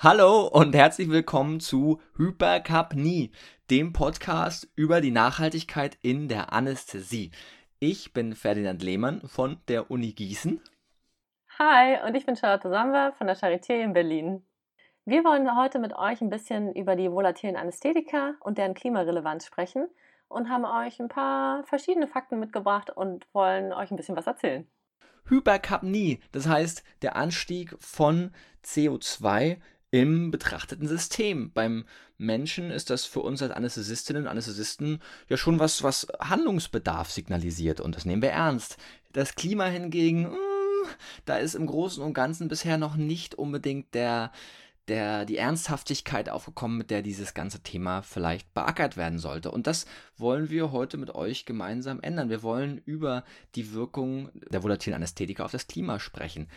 Hallo und herzlich willkommen zu Hypercapnie, dem Podcast über die Nachhaltigkeit in der Anästhesie. Ich bin Ferdinand Lehmann von der Uni Gießen. Hi, und ich bin Charlotte Samba von der Charité in Berlin. Wir wollen heute mit euch ein bisschen über die volatilen Anästhetika und deren Klimarelevanz sprechen und haben euch ein paar verschiedene Fakten mitgebracht und wollen euch ein bisschen was erzählen. Hyperkapnie, das heißt der Anstieg von CO2 im betrachteten System. Beim Menschen ist das für uns als Anästhesistinnen und Anästhesisten ja schon was, was Handlungsbedarf signalisiert und das nehmen wir ernst. Das Klima hingegen, hm, da ist im Großen und Ganzen bisher noch nicht unbedingt der, der, die Ernsthaftigkeit aufgekommen, mit der dieses ganze Thema vielleicht beackert werden sollte. Und das wollen wir heute mit euch gemeinsam ändern. Wir wollen über die Wirkung der volatilen Anästhetika auf das Klima sprechen.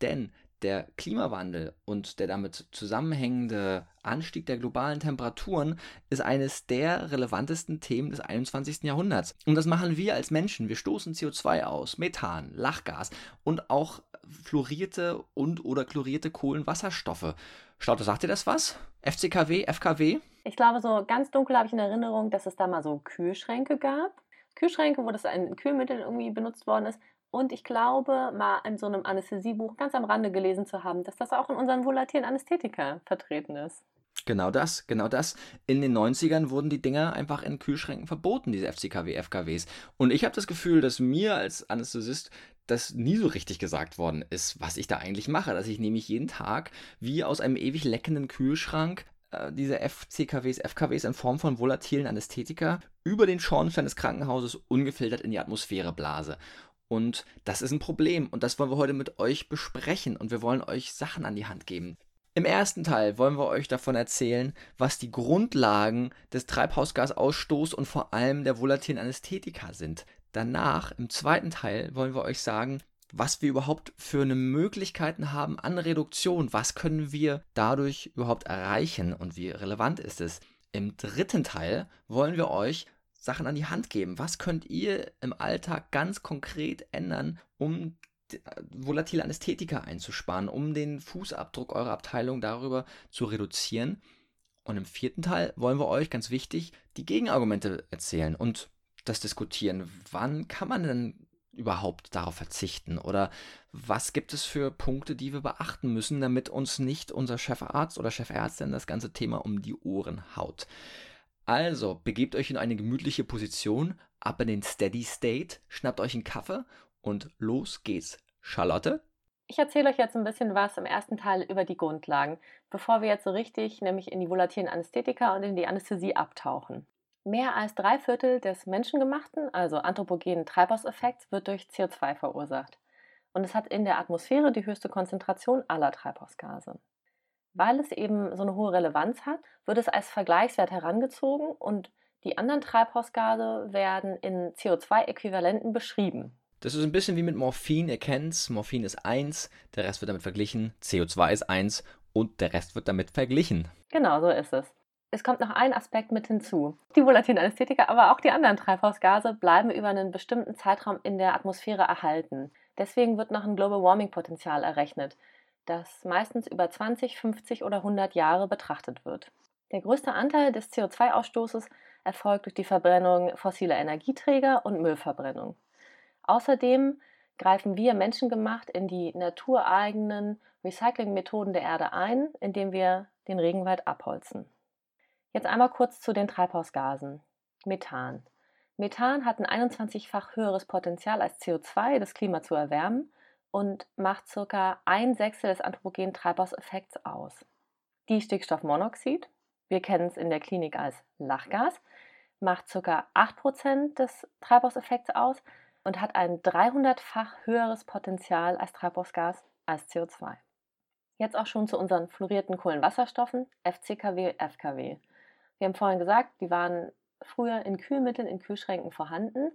Denn der Klimawandel und der damit zusammenhängende Anstieg der globalen Temperaturen ist eines der relevantesten Themen des 21. Jahrhunderts. Und das machen wir als Menschen. Wir stoßen CO2 aus, Methan, Lachgas und auch fluorierte und oder chlorierte Kohlenwasserstoffe. Staute, sagt ihr das was? FCKW, FKW? Ich glaube, so ganz dunkel habe ich in Erinnerung, dass es da mal so Kühlschränke gab. Kühlschränke, wo das ein Kühlmittel irgendwie benutzt worden ist. Und ich glaube, mal in so einem Anästhesiebuch ganz am Rande gelesen zu haben, dass das auch in unseren volatilen Anästhetika vertreten ist. Genau das, genau das. In den 90ern wurden die Dinger einfach in Kühlschränken verboten, diese FCKW, FKWs. Und ich habe das Gefühl, dass mir als Anästhesist das nie so richtig gesagt worden ist, was ich da eigentlich mache. Dass ich nämlich jeden Tag wie aus einem ewig leckenden Kühlschrank äh, diese FCKWs, FKWs in Form von volatilen Anästhetika über den Schornstein des Krankenhauses ungefiltert in die Atmosphäre blase. Und das ist ein Problem und das wollen wir heute mit euch besprechen und wir wollen euch Sachen an die Hand geben. Im ersten Teil wollen wir euch davon erzählen, was die Grundlagen des Treibhausgasausstoßes und vor allem der volatilen Anästhetika sind. Danach, im zweiten Teil, wollen wir euch sagen, was wir überhaupt für eine Möglichkeiten haben an Reduktion. Was können wir dadurch überhaupt erreichen und wie relevant ist es? Im dritten Teil wollen wir euch Sachen an die Hand geben. Was könnt ihr im Alltag ganz konkret ändern, um äh, volatile Anästhetika einzusparen, um den Fußabdruck eurer Abteilung darüber zu reduzieren? Und im vierten Teil wollen wir euch ganz wichtig die Gegenargumente erzählen und das diskutieren. Wann kann man denn überhaupt darauf verzichten? Oder was gibt es für Punkte, die wir beachten müssen, damit uns nicht unser Chefarzt oder Chefärztin das ganze Thema um die Ohren haut? Also, begebt euch in eine gemütliche Position, ab in den Steady State, schnappt euch einen Kaffee und los geht's. Charlotte? Ich erzähle euch jetzt ein bisschen was im ersten Teil über die Grundlagen, bevor wir jetzt so richtig nämlich in die volatilen Anästhetika und in die Anästhesie abtauchen. Mehr als drei Viertel des menschengemachten, also anthropogenen Treibhauseffekts wird durch CO2 verursacht. Und es hat in der Atmosphäre die höchste Konzentration aller Treibhausgase. Weil es eben so eine hohe Relevanz hat, wird es als Vergleichswert herangezogen und die anderen Treibhausgase werden in CO2-Äquivalenten beschrieben. Das ist ein bisschen wie mit Morphin, ihr kennt's. Morphin ist 1, der Rest wird damit verglichen. CO2 ist 1 und der Rest wird damit verglichen. Genau, so ist es. Es kommt noch ein Aspekt mit hinzu. Die volatilen Anästhetika, aber auch die anderen Treibhausgase bleiben über einen bestimmten Zeitraum in der Atmosphäre erhalten. Deswegen wird noch ein Global Warming Potenzial errechnet das meistens über 20, 50 oder 100 Jahre betrachtet wird. Der größte Anteil des CO2-Ausstoßes erfolgt durch die Verbrennung fossiler Energieträger und Müllverbrennung. Außerdem greifen wir menschengemacht in die natureigenen Recyclingmethoden der Erde ein, indem wir den Regenwald abholzen. Jetzt einmal kurz zu den Treibhausgasen. Methan. Methan hat ein 21-fach höheres Potenzial als CO2, das Klima zu erwärmen und macht ca. ein Sechstel des anthropogenen Treibhauseffekts aus. Die Stickstoffmonoxid, wir kennen es in der Klinik als Lachgas, macht ca. 8% des Treibhauseffekts aus und hat ein 300-fach höheres Potenzial als Treibhausgas als CO2. Jetzt auch schon zu unseren fluorierten Kohlenwasserstoffen, FCKW, FKW. Wir haben vorhin gesagt, die waren früher in Kühlmitteln in Kühlschränken vorhanden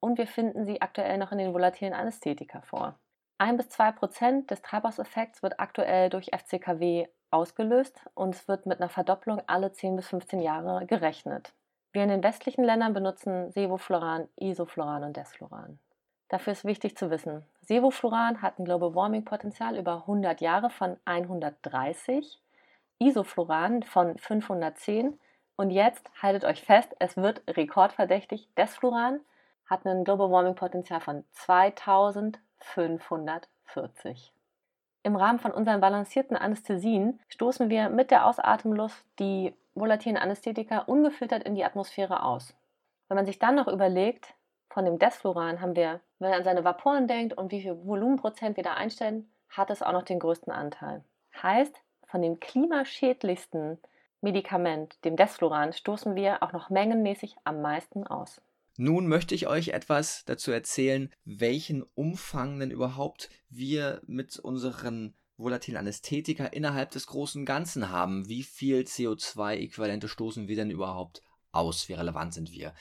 und wir finden sie aktuell noch in den volatilen Anästhetika vor. 1 bis 2 Prozent des Treibhauseffekts wird aktuell durch FCKW ausgelöst und es wird mit einer Verdopplung alle 10 bis 15 Jahre gerechnet. Wir in den westlichen Ländern benutzen Sevofluran, Isofluran und Desfluran. Dafür ist wichtig zu wissen, Sevofluran hat ein Global Warming Potenzial über 100 Jahre von 130, Isofluran von 510 und jetzt haltet euch fest, es wird rekordverdächtig. Desfluran hat ein Global Warming Potenzial von 2540. Im Rahmen von unseren balancierten Anästhesien stoßen wir mit der Ausatemluft die volatilen Anästhetika ungefiltert in die Atmosphäre aus. Wenn man sich dann noch überlegt, von dem Desfluran haben wir, wenn man an seine Vaporen denkt und wie viel Volumenprozent wir da einstellen, hat es auch noch den größten Anteil. Heißt, von dem klimaschädlichsten Medikament, dem Desfluran, stoßen wir auch noch mengenmäßig am meisten aus. Nun möchte ich euch etwas dazu erzählen, welchen Umfang denn überhaupt wir mit unseren volatilen Anästhetika innerhalb des großen Ganzen haben. Wie viel CO2-Äquivalente stoßen wir denn überhaupt aus? Wie relevant sind wir?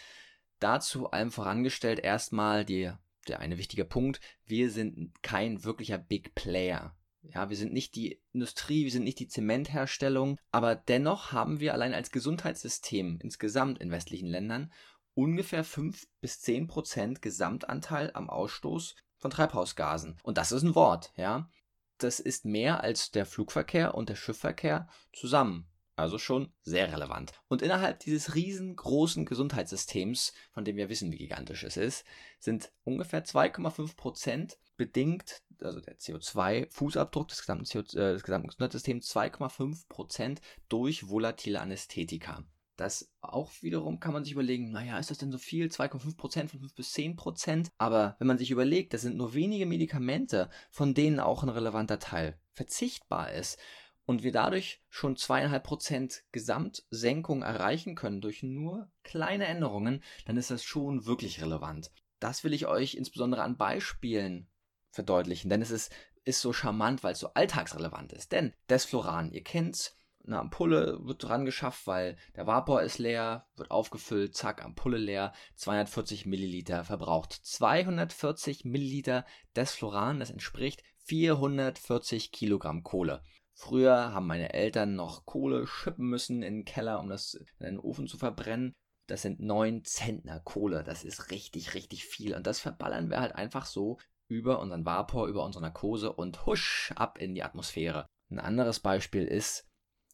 Dazu allem vorangestellt erstmal die, der eine wichtige Punkt. Wir sind kein wirklicher Big Player. Ja, wir sind nicht die Industrie, wir sind nicht die Zementherstellung, aber dennoch haben wir allein als Gesundheitssystem insgesamt in westlichen Ländern ungefähr 5 bis 10 Prozent Gesamtanteil am Ausstoß von Treibhausgasen. Und das ist ein Wort, ja. Das ist mehr als der Flugverkehr und der Schiffverkehr zusammen. Also schon sehr relevant. Und innerhalb dieses riesengroßen Gesundheitssystems, von dem wir wissen, wie gigantisch es ist, sind ungefähr 2,5 Prozent bedingt, also der CO2-Fußabdruck des gesamten, CO, äh, des gesamten Gesundheitssystems, 2,5 Prozent durch volatile Anästhetika. Das auch wiederum kann man sich überlegen, naja, ist das denn so viel? 2,5 Prozent von 5 bis 10 Prozent? Aber wenn man sich überlegt, das sind nur wenige Medikamente, von denen auch ein relevanter Teil verzichtbar ist und wir dadurch schon 2,5 Prozent Gesamtsenkung erreichen können durch nur kleine Änderungen, dann ist das schon wirklich relevant. Das will ich euch insbesondere an Beispielen verdeutlichen, denn es ist, ist so charmant, weil es so alltagsrelevant ist. Denn Desfloran, ihr kennt's, eine Ampulle wird dran geschafft, weil der Vapor ist leer, wird aufgefüllt, zack, Ampulle leer, 240 Milliliter verbraucht. 240 Milliliter Desfloran, das entspricht 440 Kilogramm Kohle. Früher haben meine Eltern noch Kohle schippen müssen in den Keller, um das in den Ofen zu verbrennen. Das sind 9 Zentner Kohle. Das ist richtig, richtig viel. Und das verballern wir halt einfach so über unseren Vapor, über unsere Narkose und husch ab in die Atmosphäre. Ein anderes Beispiel ist,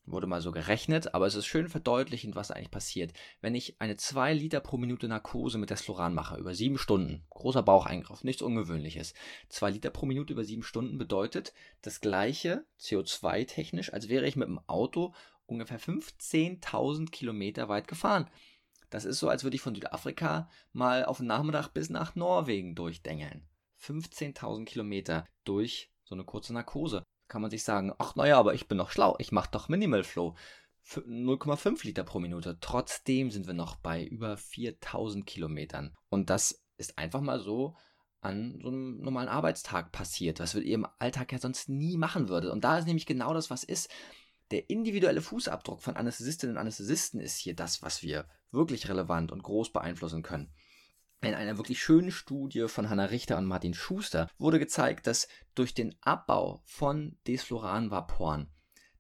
wurde mal so gerechnet, aber es ist schön verdeutlichend, was eigentlich passiert. Wenn ich eine 2 Liter pro Minute Narkose mit Desfloran mache, über 7 Stunden, großer Baucheingriff, nichts Ungewöhnliches. 2 Liter pro Minute über 7 Stunden bedeutet das gleiche CO2-technisch, als wäre ich mit dem Auto ungefähr 15.000 Kilometer weit gefahren. Das ist so, als würde ich von Südafrika mal auf den Nachmittag bis nach Norwegen durchdengeln. 15.000 Kilometer durch so eine kurze Narkose. Kann man sich sagen, ach naja, aber ich bin noch schlau, ich mache doch Minimal Flow. 0,5 Liter pro Minute. Trotzdem sind wir noch bei über 4000 Kilometern. Und das ist einfach mal so an so einem normalen Arbeitstag passiert, was ihr im Alltag ja sonst nie machen würdet. Und da ist nämlich genau das, was ist. Der individuelle Fußabdruck von Anästhesistinnen und Anästhesisten ist hier das, was wir wirklich relevant und groß beeinflussen können. In einer wirklich schönen Studie von Hannah Richter und Martin Schuster wurde gezeigt, dass durch den Abbau von Desfluranvaporen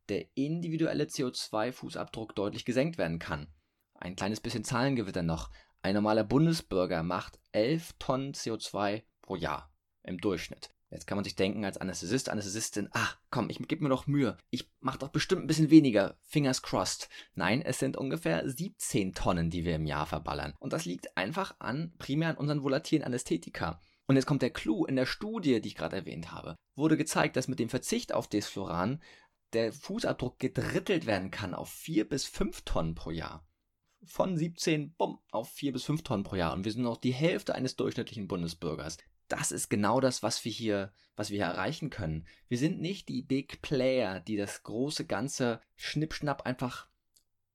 der individuelle CO2-Fußabdruck deutlich gesenkt werden kann. Ein kleines bisschen Zahlengewitter noch. Ein normaler Bundesbürger macht 11 Tonnen CO2 pro Jahr im Durchschnitt. Jetzt kann man sich denken, als Anästhesist, Anästhesistin, ach komm, ich gebe mir doch Mühe. Ich mache doch bestimmt ein bisschen weniger. Fingers crossed. Nein, es sind ungefähr 17 Tonnen, die wir im Jahr verballern. Und das liegt einfach an, primär an unseren volatilen Anästhetika. Und jetzt kommt der Clou. In der Studie, die ich gerade erwähnt habe, wurde gezeigt, dass mit dem Verzicht auf Desfloran der Fußabdruck gedrittelt werden kann auf 4 bis 5 Tonnen pro Jahr. Von 17 bumm, auf 4 bis 5 Tonnen pro Jahr. Und wir sind noch die Hälfte eines durchschnittlichen Bundesbürgers das ist genau das, was wir hier, was wir hier erreichen können. Wir sind nicht die Big Player, die das große Ganze schnippschnapp einfach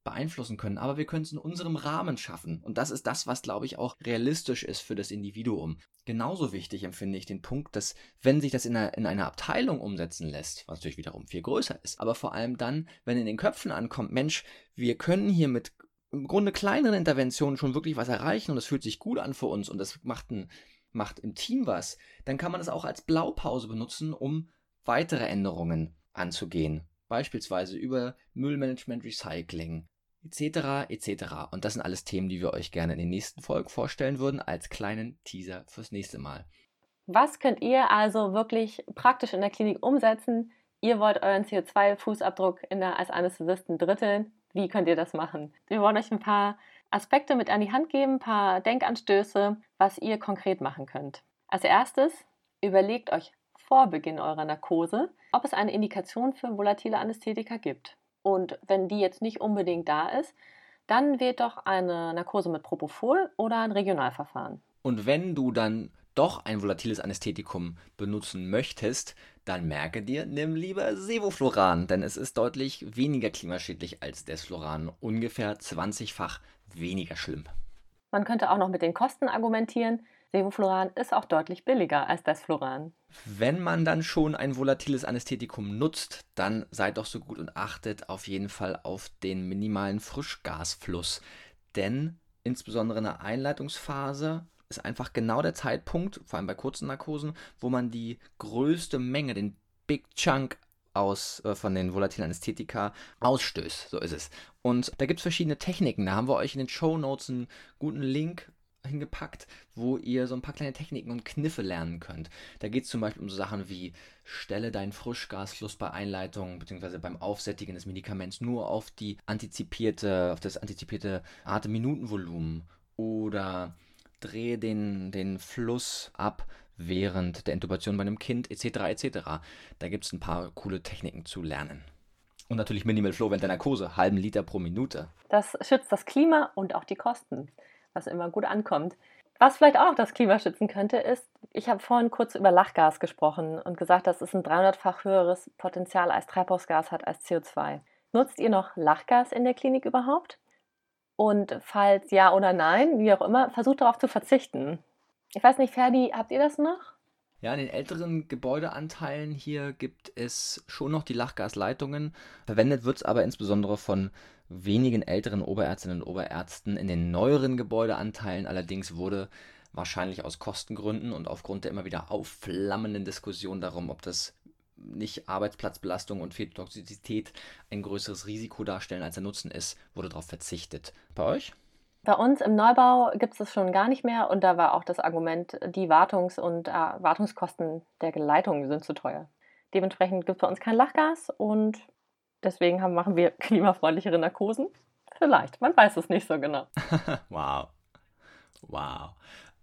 beeinflussen können, aber wir können es in unserem Rahmen schaffen. Und das ist das, was, glaube ich, auch realistisch ist für das Individuum. Genauso wichtig empfinde ich den Punkt, dass wenn sich das in einer, in einer Abteilung umsetzen lässt, was natürlich wiederum viel größer ist, aber vor allem dann, wenn in den Köpfen ankommt, Mensch, wir können hier mit im Grunde kleineren Interventionen schon wirklich was erreichen und es fühlt sich gut an für uns und das macht einen macht im Team was, dann kann man das auch als Blaupause benutzen, um weitere Änderungen anzugehen. Beispielsweise über Müllmanagement, Recycling, etc. etc. Und das sind alles Themen, die wir euch gerne in den nächsten Folgen vorstellen würden, als kleinen Teaser fürs nächste Mal. Was könnt ihr also wirklich praktisch in der Klinik umsetzen, Ihr wollt euren CO2-Fußabdruck als Anästhesisten dritteln. Wie könnt ihr das machen? Wir wollen euch ein paar Aspekte mit an die Hand geben, ein paar Denkanstöße, was ihr konkret machen könnt. Als erstes überlegt euch vor Beginn eurer Narkose, ob es eine Indikation für volatile Anästhetika gibt. Und wenn die jetzt nicht unbedingt da ist, dann wählt doch eine Narkose mit Propofol oder ein Regionalverfahren. Und wenn du dann doch ein volatiles Anästhetikum benutzen möchtest, dann merke dir, nimm lieber Sevofluran, denn es ist deutlich weniger klimaschädlich als Desfluran, ungefähr 20-fach weniger schlimm. Man könnte auch noch mit den Kosten argumentieren. Sevofluran ist auch deutlich billiger als Desfluran. Wenn man dann schon ein volatiles Anästhetikum nutzt, dann seid doch so gut und achtet auf jeden Fall auf den minimalen Frischgasfluss. Denn insbesondere in der Einleitungsphase ist einfach genau der Zeitpunkt, vor allem bei kurzen Narkosen, wo man die größte Menge, den Big Chunk aus, äh, von den volatilen Anästhetika ausstößt. So ist es. Und da gibt es verschiedene Techniken. Da haben wir euch in den Show Notes einen guten Link hingepackt, wo ihr so ein paar kleine Techniken und Kniffe lernen könnt. Da geht es zum Beispiel um so Sachen wie stelle deinen Frischgasfluss bei Einleitung bzw. beim Aufsättigen des Medikaments nur auf die antizipierte, auf das antizipierte Atemminutenvolumen oder drehe den, den Fluss ab während der Intubation bei einem Kind etc. etc. Da gibt es ein paar coole Techniken zu lernen. Und natürlich Minimal Flow während der Narkose, halben Liter pro Minute. Das schützt das Klima und auch die Kosten, was immer gut ankommt. Was vielleicht auch das Klima schützen könnte, ist, ich habe vorhin kurz über Lachgas gesprochen und gesagt, dass es ein 300-fach höheres Potenzial als Treibhausgas hat als CO2. Nutzt ihr noch Lachgas in der Klinik überhaupt? Und falls ja oder nein, wie auch immer, versucht darauf zu verzichten. Ich weiß nicht, Ferdi, habt ihr das noch? Ja, in den älteren Gebäudeanteilen hier gibt es schon noch die Lachgasleitungen. Verwendet wird es aber insbesondere von wenigen älteren Oberärztinnen und Oberärzten. In den neueren Gebäudeanteilen allerdings wurde wahrscheinlich aus Kostengründen und aufgrund der immer wieder aufflammenden Diskussion darum, ob das nicht Arbeitsplatzbelastung und Fetotoxizität ein größeres Risiko darstellen, als der Nutzen ist, wurde darauf verzichtet. Bei euch? Bei uns im Neubau gibt es das schon gar nicht mehr und da war auch das Argument, die Wartungs- und äh, Wartungskosten der Leitung sind zu teuer. Dementsprechend gibt es bei uns kein Lachgas und deswegen haben, machen wir klimafreundlichere Narkosen. Vielleicht, man weiß es nicht so genau. wow. Wow.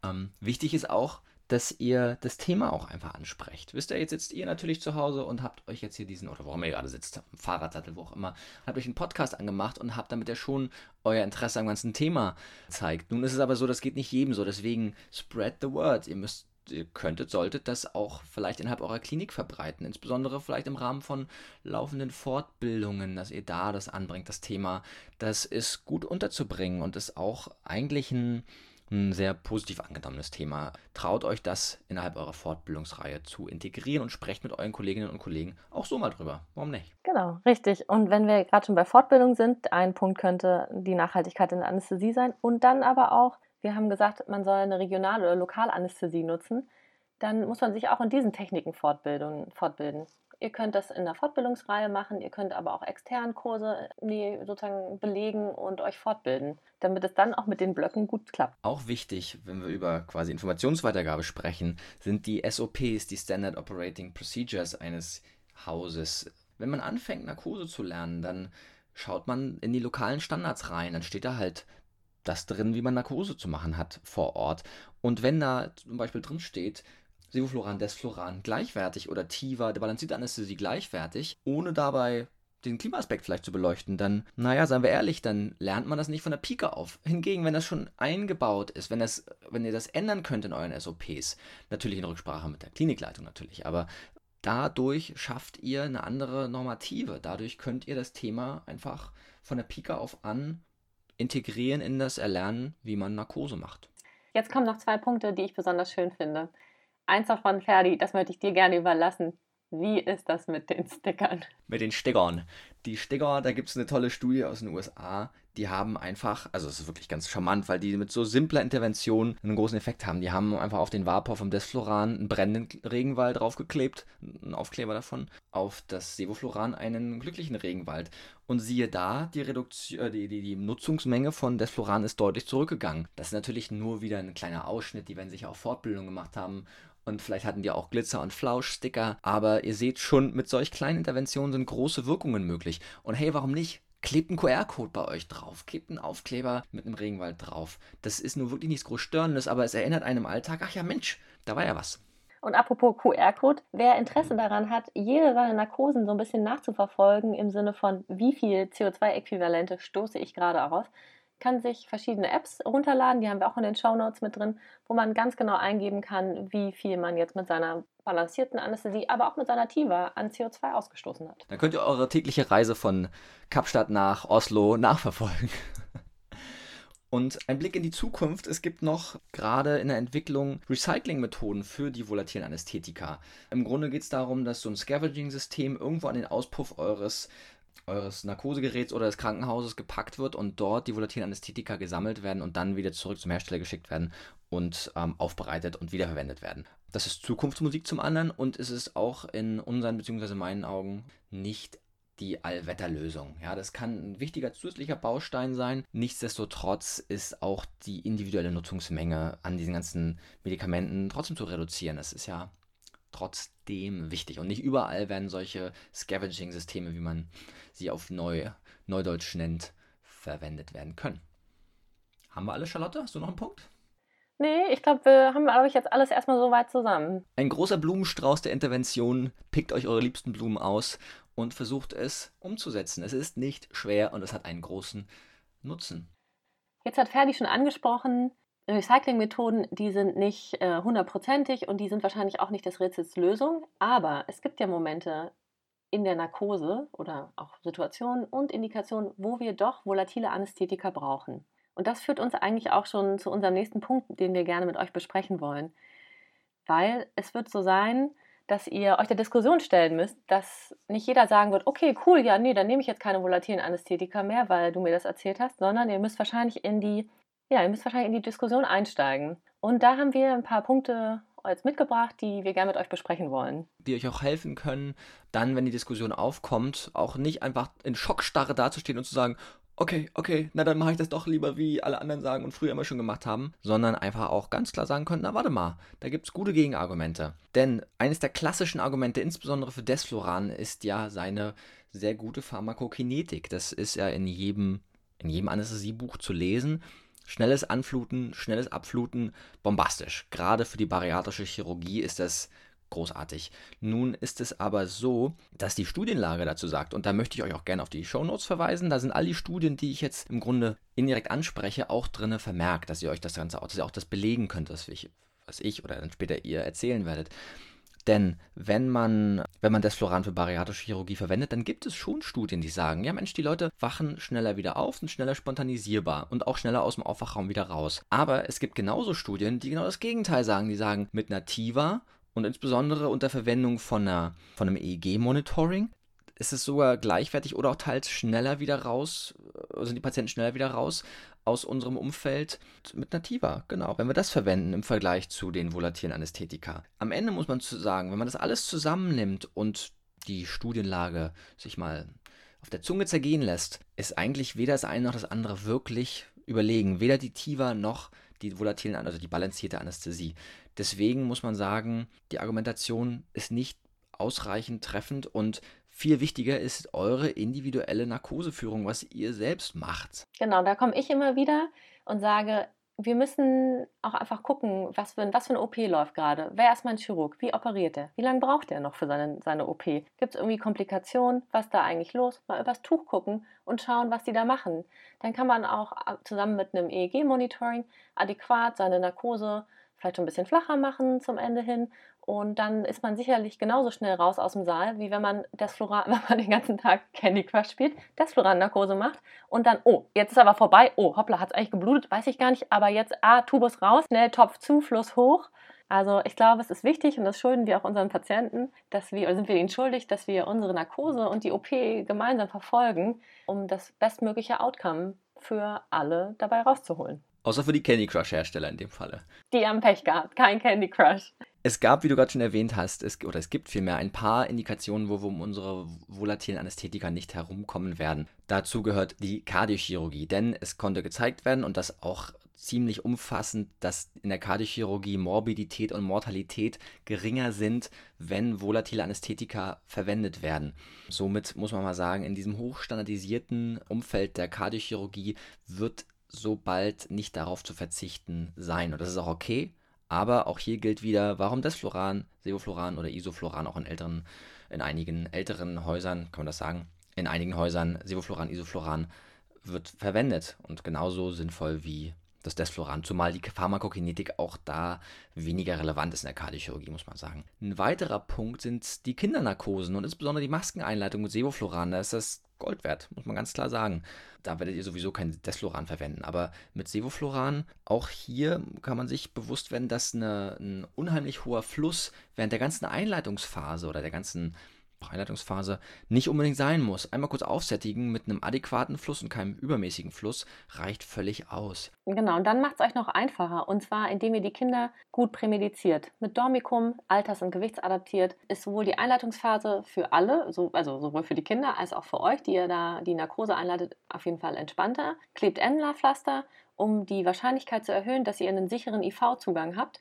Ähm, wichtig ist auch, dass ihr das Thema auch einfach ansprecht. Wisst ihr, jetzt sitzt ihr natürlich zu Hause und habt euch jetzt hier diesen, oder warum ihr gerade sitzt, Fahrradsattel, wo auch immer, habt euch einen Podcast angemacht und habt damit ja schon euer Interesse am ganzen Thema gezeigt. Nun ist es aber so, das geht nicht jedem so, deswegen spread the word. Ihr müsst ihr könntet, solltet das auch vielleicht innerhalb eurer Klinik verbreiten, insbesondere vielleicht im Rahmen von laufenden Fortbildungen, dass ihr da das anbringt, das Thema. Das ist gut unterzubringen und ist auch eigentlich ein ein sehr positiv angenommenes Thema. Traut euch das innerhalb eurer Fortbildungsreihe zu integrieren und sprecht mit euren Kolleginnen und Kollegen auch so mal drüber. Warum nicht? Genau, richtig. Und wenn wir gerade schon bei Fortbildung sind, ein Punkt könnte die Nachhaltigkeit in der Anästhesie sein und dann aber auch, wir haben gesagt, man soll eine Regional- oder Lokalanästhesie nutzen, dann muss man sich auch in diesen Techniken fortbilden. Ihr könnt das in der Fortbildungsreihe machen, ihr könnt aber auch extern Kurse sozusagen belegen und euch fortbilden, damit es dann auch mit den Blöcken gut klappt. Auch wichtig, wenn wir über quasi Informationsweitergabe sprechen, sind die SOPs, die Standard Operating Procedures eines Hauses. Wenn man anfängt, Narkose zu lernen, dann schaut man in die lokalen Standards rein, dann steht da halt das drin, wie man Narkose zu machen hat vor Ort. Und wenn da zum Beispiel drin steht, Sevofluran, Desfluran gleichwertig oder Tiva, der balancierte Anästhesie gleichwertig, ohne dabei den Klimaaspekt vielleicht zu beleuchten, dann, naja, seien wir ehrlich, dann lernt man das nicht von der Pike auf. Hingegen, wenn das schon eingebaut ist, wenn, das, wenn ihr das ändern könnt in euren SOPs, natürlich in Rücksprache mit der Klinikleitung natürlich, aber dadurch schafft ihr eine andere Normative. Dadurch könnt ihr das Thema einfach von der Pike auf an integrieren in das Erlernen, wie man Narkose macht. Jetzt kommen noch zwei Punkte, die ich besonders schön finde. Eins davon, Ferdi, das möchte ich dir gerne überlassen. Wie ist das mit den Stickern? Mit den Stickern. Die Sticker, da gibt es eine tolle Studie aus den USA, die haben einfach, also es ist wirklich ganz charmant, weil die mit so simpler Intervention einen großen Effekt haben. Die haben einfach auf den Vapor vom Desfloran einen brennenden Regenwald draufgeklebt, einen Aufkleber davon, auf das Sevofloran einen glücklichen Regenwald. Und siehe da, die, Reduktion, äh, die, die, die Nutzungsmenge von Desfloran ist deutlich zurückgegangen. Das ist natürlich nur wieder ein kleiner Ausschnitt, die werden sich auch Fortbildung gemacht haben und vielleicht hatten die auch Glitzer- und Flauschsticker, aber ihr seht schon, mit solch kleinen Interventionen sind große Wirkungen möglich. Und hey, warum nicht? Klebt einen QR-Code bei euch drauf, klebt einen Aufkleber mit einem Regenwald drauf. Das ist nur wirklich nichts groß Störendes, aber es erinnert einem Alltag, ach ja Mensch, da war ja was. Und apropos QR-Code, wer Interesse daran hat, jede seiner Narkosen so ein bisschen nachzuverfolgen, im Sinne von wie viel CO2-Äquivalente stoße ich gerade aus, kann sich verschiedene Apps runterladen, die haben wir auch in den Show Notes mit drin, wo man ganz genau eingeben kann, wie viel man jetzt mit seiner balancierten Anästhesie, aber auch mit seiner Tiva an CO2 ausgestoßen hat. Dann könnt ihr eure tägliche Reise von Kapstadt nach Oslo nachverfolgen. Und ein Blick in die Zukunft. Es gibt noch gerade in der Entwicklung Recycling-Methoden für die volatilen Anästhetika. Im Grunde geht es darum, dass so ein Scavenging-System irgendwo an den Auspuff eures eures Narkosegeräts oder des Krankenhauses gepackt wird und dort die volatilen Anästhetika gesammelt werden und dann wieder zurück zum Hersteller geschickt werden und ähm, aufbereitet und wiederverwendet werden. Das ist Zukunftsmusik zum anderen und es ist auch in unseren bzw. meinen Augen nicht die Allwetterlösung. Ja, das kann ein wichtiger zusätzlicher Baustein sein. Nichtsdestotrotz ist auch die individuelle Nutzungsmenge an diesen ganzen Medikamenten trotzdem zu reduzieren. Das ist ja trotzdem wichtig. Und nicht überall werden solche Scavenging-Systeme, wie man sie auf Neu, Neudeutsch nennt, verwendet werden können. Haben wir alles, Charlotte? Hast du noch einen Punkt? Nee, ich glaube, wir haben, glaube ich, jetzt alles erstmal so weit zusammen. Ein großer Blumenstrauß der Intervention. Pickt euch eure liebsten Blumen aus und versucht es umzusetzen. Es ist nicht schwer und es hat einen großen Nutzen. Jetzt hat Ferdi schon angesprochen, Recyclingmethoden, die sind nicht äh, hundertprozentig und die sind wahrscheinlich auch nicht des Rätsels Lösung, aber es gibt ja Momente in der Narkose oder auch Situationen und Indikationen, wo wir doch volatile Anästhetika brauchen. Und das führt uns eigentlich auch schon zu unserem nächsten Punkt, den wir gerne mit euch besprechen wollen. Weil es wird so sein, dass ihr euch der Diskussion stellen müsst, dass nicht jeder sagen wird, okay, cool, ja, nee, dann nehme ich jetzt keine volatilen Anästhetika mehr, weil du mir das erzählt hast, sondern ihr müsst wahrscheinlich in die ja, ihr müsst wahrscheinlich in die Diskussion einsteigen. Und da haben wir ein paar Punkte jetzt mitgebracht, die wir gerne mit euch besprechen wollen. Die euch auch helfen können, dann, wenn die Diskussion aufkommt, auch nicht einfach in Schockstarre dazustehen und zu sagen, okay, okay, na dann mache ich das doch lieber, wie alle anderen sagen und früher immer schon gemacht haben, sondern einfach auch ganz klar sagen können, na warte mal, da gibt es gute Gegenargumente. Denn eines der klassischen Argumente, insbesondere für Desfloran, ist ja seine sehr gute Pharmakokinetik. Das ist ja in jedem, in jedem Anästhesiebuch zu lesen. Schnelles Anfluten, schnelles Abfluten, bombastisch. Gerade für die bariatrische Chirurgie ist das großartig. Nun ist es aber so, dass die Studienlage dazu sagt, und da möchte ich euch auch gerne auf die Shownotes verweisen, da sind all die Studien, die ich jetzt im Grunde indirekt anspreche, auch drinne vermerkt, dass ihr euch das Ganze auch, dass ihr auch das belegen könnt, was ich, was ich oder dann später ihr erzählen werdet. Denn wenn man, wenn man Desfloran für bariatrische Chirurgie verwendet, dann gibt es schon Studien, die sagen, ja Mensch, die Leute wachen schneller wieder auf, sind schneller spontanisierbar und auch schneller aus dem Aufwachraum wieder raus. Aber es gibt genauso Studien, die genau das Gegenteil sagen. Die sagen, mit Nativa und insbesondere unter Verwendung von, einer, von einem EEG-Monitoring ist es sogar gleichwertig oder auch teils schneller wieder raus, sind die Patienten schneller wieder raus aus unserem Umfeld mit Nativa, genau, wenn wir das verwenden im Vergleich zu den volatilen Anästhetika. Am Ende muss man sagen, wenn man das alles zusammennimmt und die Studienlage sich mal auf der Zunge zergehen lässt, ist eigentlich weder das eine noch das andere wirklich überlegen. Weder die Tiva noch die volatilen, also die balancierte Anästhesie. Deswegen muss man sagen, die Argumentation ist nicht ausreichend treffend und viel wichtiger ist eure individuelle Narkoseführung, was ihr selbst macht. Genau, da komme ich immer wieder und sage, wir müssen auch einfach gucken, was für, was für eine OP läuft gerade. Wer ist mein Chirurg? Wie operiert er? Wie lange braucht er noch für seine, seine OP? Gibt es irgendwie Komplikationen? Was ist da eigentlich los? Mal übers Tuch gucken und schauen, was die da machen. Dann kann man auch äh, zusammen mit einem EEG-Monitoring adäquat seine Narkose vielleicht schon ein bisschen flacher machen zum Ende hin und dann ist man sicherlich genauso schnell raus aus dem Saal, wie wenn man Desfloran, wenn man den ganzen Tag Candy Crush spielt, Desfloran-Narkose macht und dann, oh, jetzt ist aber vorbei, oh, hoppla, hat es eigentlich geblutet, weiß ich gar nicht, aber jetzt, ah, Tubus raus, schnell Topf zu, Fluss hoch. Also ich glaube, es ist wichtig und das schulden wir auch unseren Patienten, dass wir, oder sind wir ihnen schuldig, dass wir unsere Narkose und die OP gemeinsam verfolgen, um das bestmögliche Outcome für alle dabei rauszuholen. Außer für die Candy Crush Hersteller in dem Falle. Die haben Pech gehabt, kein Candy Crush. Es gab, wie du gerade schon erwähnt hast, es, oder es gibt vielmehr ein paar Indikationen, wo wir um unsere volatilen Anästhetika nicht herumkommen werden. Dazu gehört die Kardiochirurgie, denn es konnte gezeigt werden und das auch ziemlich umfassend, dass in der Kardiochirurgie Morbidität und Mortalität geringer sind, wenn volatile Anästhetika verwendet werden. Somit muss man mal sagen, in diesem hochstandardisierten Umfeld der Kardiochirurgie wird so bald nicht darauf zu verzichten sein. Und das ist auch okay. Aber auch hier gilt wieder, warum Desfloran, Sevofloran oder Isofloran auch in älteren, in einigen älteren Häusern, kann man das sagen, in einigen Häusern Sevofloran, Isofloran wird verwendet und genauso sinnvoll wie das Desfloran, zumal die Pharmakokinetik auch da weniger relevant ist in der Kardiochirurgie, muss man sagen. Ein weiterer Punkt sind die Kindernarkosen und insbesondere die Maskeneinleitung mit Sevofloran. Da ist das Gold wert, muss man ganz klar sagen. Da werdet ihr sowieso kein Desfloran verwenden, aber mit Sevofloran, auch hier kann man sich bewusst werden, dass eine, ein unheimlich hoher Fluss während der ganzen Einleitungsphase oder der ganzen Einleitungsphase nicht unbedingt sein muss. Einmal kurz aufsättigen mit einem adäquaten Fluss und keinem übermäßigen Fluss reicht völlig aus. Genau, und dann macht es euch noch einfacher. Und zwar, indem ihr die Kinder gut prämediziert. Mit Dormicum, alters- und gewichtsadaptiert, ist sowohl die Einleitungsphase für alle, so, also sowohl für die Kinder als auch für euch, die ihr da die Narkose einleitet, auf jeden Fall entspannter. Klebt Emmler-Pflaster, um die Wahrscheinlichkeit zu erhöhen, dass ihr einen sicheren IV-Zugang habt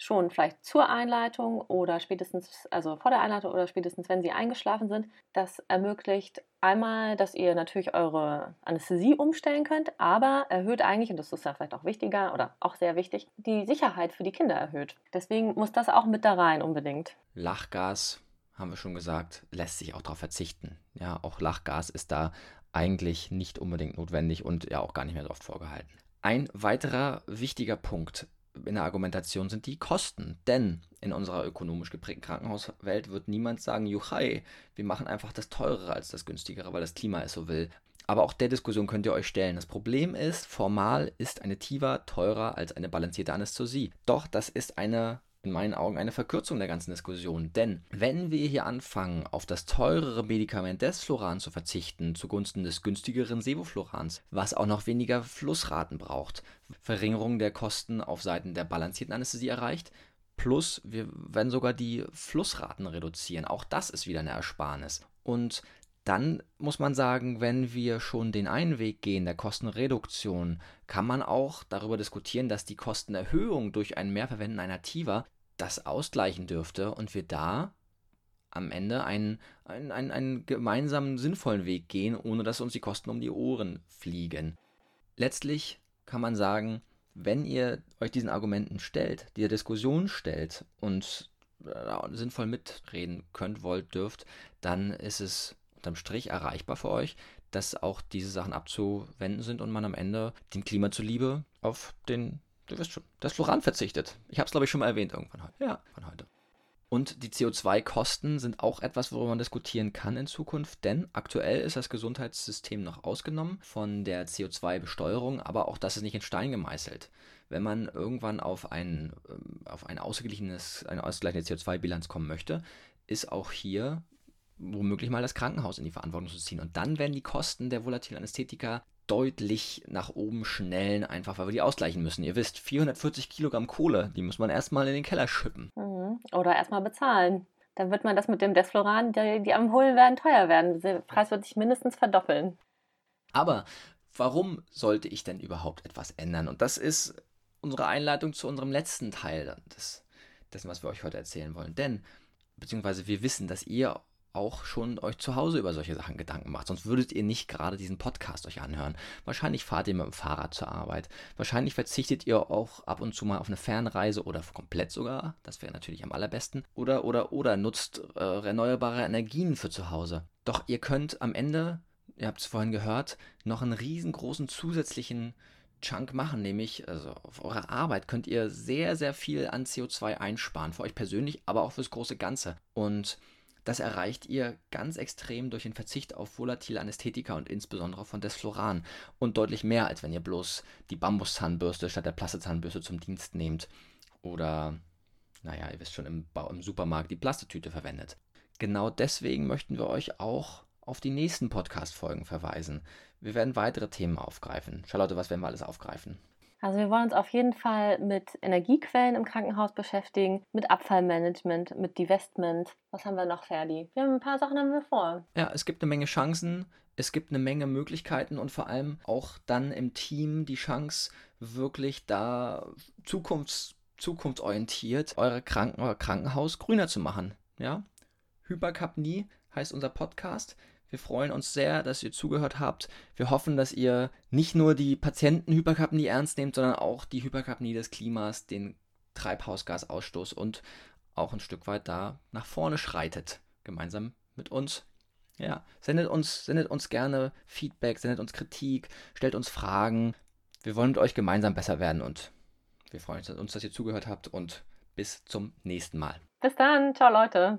schon vielleicht zur Einleitung oder spätestens, also vor der Einleitung oder spätestens, wenn sie eingeschlafen sind. Das ermöglicht einmal, dass ihr natürlich eure Anästhesie umstellen könnt, aber erhöht eigentlich, und das ist ja vielleicht auch wichtiger oder auch sehr wichtig, die Sicherheit für die Kinder erhöht. Deswegen muss das auch mit da rein unbedingt. Lachgas, haben wir schon gesagt, lässt sich auch darauf verzichten. Ja, auch Lachgas ist da eigentlich nicht unbedingt notwendig und ja auch gar nicht mehr so oft vorgehalten. Ein weiterer wichtiger Punkt in der Argumentation sind die Kosten. Denn in unserer ökonomisch geprägten Krankenhauswelt wird niemand sagen, juchai, wir machen einfach das teurere als das günstigere, weil das Klima es so will. Aber auch der Diskussion könnt ihr euch stellen. Das Problem ist, formal ist eine TIVA teurer als eine balancierte Anästhesie. Doch das ist eine in meinen Augen eine Verkürzung der ganzen Diskussion. Denn wenn wir hier anfangen, auf das teurere Medikament Desfloran zu verzichten, zugunsten des günstigeren Sevoflorans, was auch noch weniger Flussraten braucht, Verringerung der Kosten auf Seiten der balancierten Anästhesie erreicht, plus wir werden sogar die Flussraten reduzieren. Auch das ist wieder eine Ersparnis. Und dann muss man sagen, wenn wir schon den einen Weg gehen, der Kostenreduktion, kann man auch darüber diskutieren, dass die Kostenerhöhung durch ein Mehrverwenden einer TIVA das ausgleichen dürfte und wir da am Ende einen, einen, einen, einen gemeinsamen sinnvollen Weg gehen, ohne dass uns die Kosten um die Ohren fliegen. Letztlich kann man sagen, wenn ihr euch diesen Argumenten stellt, dieser Diskussion stellt und äh, sinnvoll mitreden könnt, wollt, dürft, dann ist es unterm Strich erreichbar für euch, dass auch diese Sachen abzuwenden sind und man am Ende dem Klima zuliebe auf den, du wirst schon, das Floran verzichtet. Ich habe es, glaube ich, schon mal erwähnt irgendwann heute. Ja, von heute. Und die CO2-Kosten sind auch etwas, worüber man diskutieren kann in Zukunft, denn aktuell ist das Gesundheitssystem noch ausgenommen von der CO2-Besteuerung, aber auch das ist nicht in Stein gemeißelt. Wenn man irgendwann auf ein, ähm, auf ein ausgeglichenes, eine ausgeglichene CO2-Bilanz kommen möchte, ist auch hier womöglich mal das Krankenhaus in die Verantwortung zu ziehen. Und dann werden die Kosten der volatilen Anästhetika deutlich nach oben schnellen, einfach weil wir die ausgleichen müssen. Ihr wisst, 440 Kilogramm Kohle, die muss man erstmal in den Keller schippen. Mhm. Oder erstmal bezahlen. Dann wird man das mit dem Desfloran, die, die Ampullen werden teuer werden. Der Preis wird sich mindestens verdoppeln. Aber warum sollte ich denn überhaupt etwas ändern? Und das ist unsere Einleitung zu unserem letzten Teil des, dessen, was wir euch heute erzählen wollen. Denn, beziehungsweise wir wissen, dass ihr auch schon euch zu Hause über solche Sachen Gedanken macht. Sonst würdet ihr nicht gerade diesen Podcast euch anhören. Wahrscheinlich fahrt ihr mit dem Fahrrad zur Arbeit. Wahrscheinlich verzichtet ihr auch ab und zu mal auf eine Fernreise oder komplett sogar. Das wäre natürlich am allerbesten. Oder, oder, oder nutzt äh, erneuerbare Energien für zu Hause. Doch ihr könnt am Ende, ihr habt es vorhin gehört, noch einen riesengroßen zusätzlichen Chunk machen, nämlich also auf eurer Arbeit könnt ihr sehr, sehr viel an CO2 einsparen. Für euch persönlich, aber auch fürs große Ganze. Und das erreicht ihr ganz extrem durch den Verzicht auf volatile Anästhetika und insbesondere von Desfloran und deutlich mehr, als wenn ihr bloß die Bambuszahnbürste statt der Plastezahnbürste zum Dienst nehmt oder, naja, ihr wisst schon, im, im Supermarkt die Plastetüte verwendet. Genau deswegen möchten wir euch auch auf die nächsten Podcast-Folgen verweisen. Wir werden weitere Themen aufgreifen. Charlotte, was werden wir alles aufgreifen? Also wir wollen uns auf jeden Fall mit Energiequellen im Krankenhaus beschäftigen, mit Abfallmanagement, mit Divestment. Was haben wir noch, Ferdi? Wir haben ein paar Sachen haben wir vor. Ja, es gibt eine Menge Chancen, es gibt eine Menge Möglichkeiten und vor allem auch dann im Team die Chance, wirklich da zukunfts zukunftsorientiert eure Kranken euer Krankenhaus grüner zu machen. Ja? Hyperkapnie heißt unser Podcast. Wir freuen uns sehr, dass ihr zugehört habt. Wir hoffen, dass ihr nicht nur die Patienten-Hyperkapnie ernst nehmt, sondern auch die Hyperkapnie des Klimas, den Treibhausgasausstoß und auch ein Stück weit da nach vorne schreitet. Gemeinsam mit uns. Ja, sendet uns, sendet uns gerne Feedback, sendet uns Kritik, stellt uns Fragen. Wir wollen mit euch gemeinsam besser werden und wir freuen uns, dass ihr zugehört habt und bis zum nächsten Mal. Bis dann. Ciao, Leute.